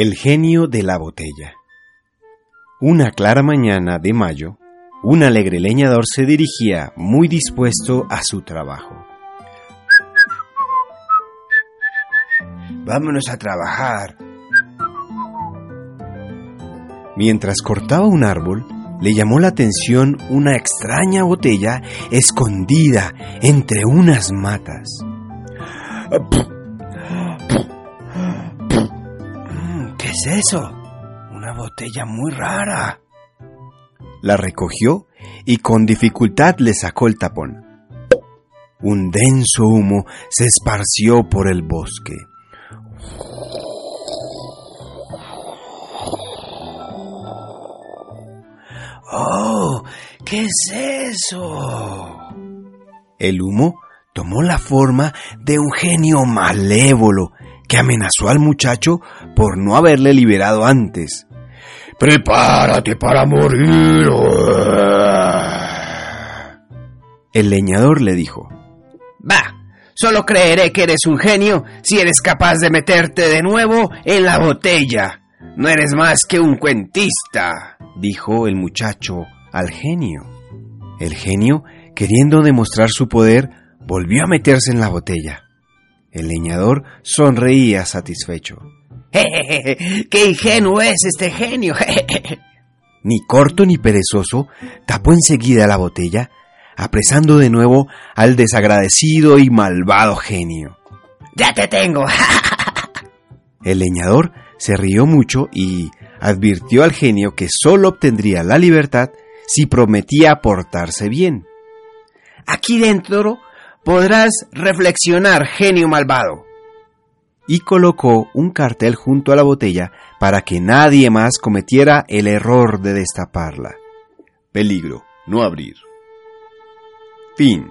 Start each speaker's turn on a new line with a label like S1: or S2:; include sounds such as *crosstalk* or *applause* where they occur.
S1: El genio de la botella. Una clara mañana de mayo, un alegre leñador se dirigía muy dispuesto a su trabajo.
S2: Vámonos a trabajar.
S1: Mientras cortaba un árbol, le llamó la atención una extraña botella escondida entre unas matas.
S2: Es eso? Una botella muy rara.
S1: La recogió y con dificultad le sacó el tapón. Un denso humo se esparció por el bosque.
S2: ¡Oh! ¿Qué es eso?
S1: El humo tomó la forma de un genio malévolo que amenazó al muchacho por no haberle liberado antes.
S2: Prepárate para morir.
S1: El leñador le dijo.
S3: Va, solo creeré que eres un genio si eres capaz de meterte de nuevo en la botella. No eres más que un cuentista,
S1: dijo el muchacho al genio. El genio, queriendo demostrar su poder, volvió a meterse en la botella. El leñador sonreía satisfecho. *laughs*
S3: ¡Qué ingenuo es este genio! *laughs*
S1: ni corto ni perezoso, tapó enseguida la botella, apresando de nuevo al desagradecido y malvado genio.
S3: ¡Ya te tengo! *laughs*
S1: El leñador se rió mucho y advirtió al genio que sólo obtendría la libertad si prometía portarse bien.
S3: Aquí dentro podrás reflexionar, genio malvado.
S1: Y colocó un cartel junto a la botella para que nadie más cometiera el error de destaparla. Peligro, no abrir. Fin.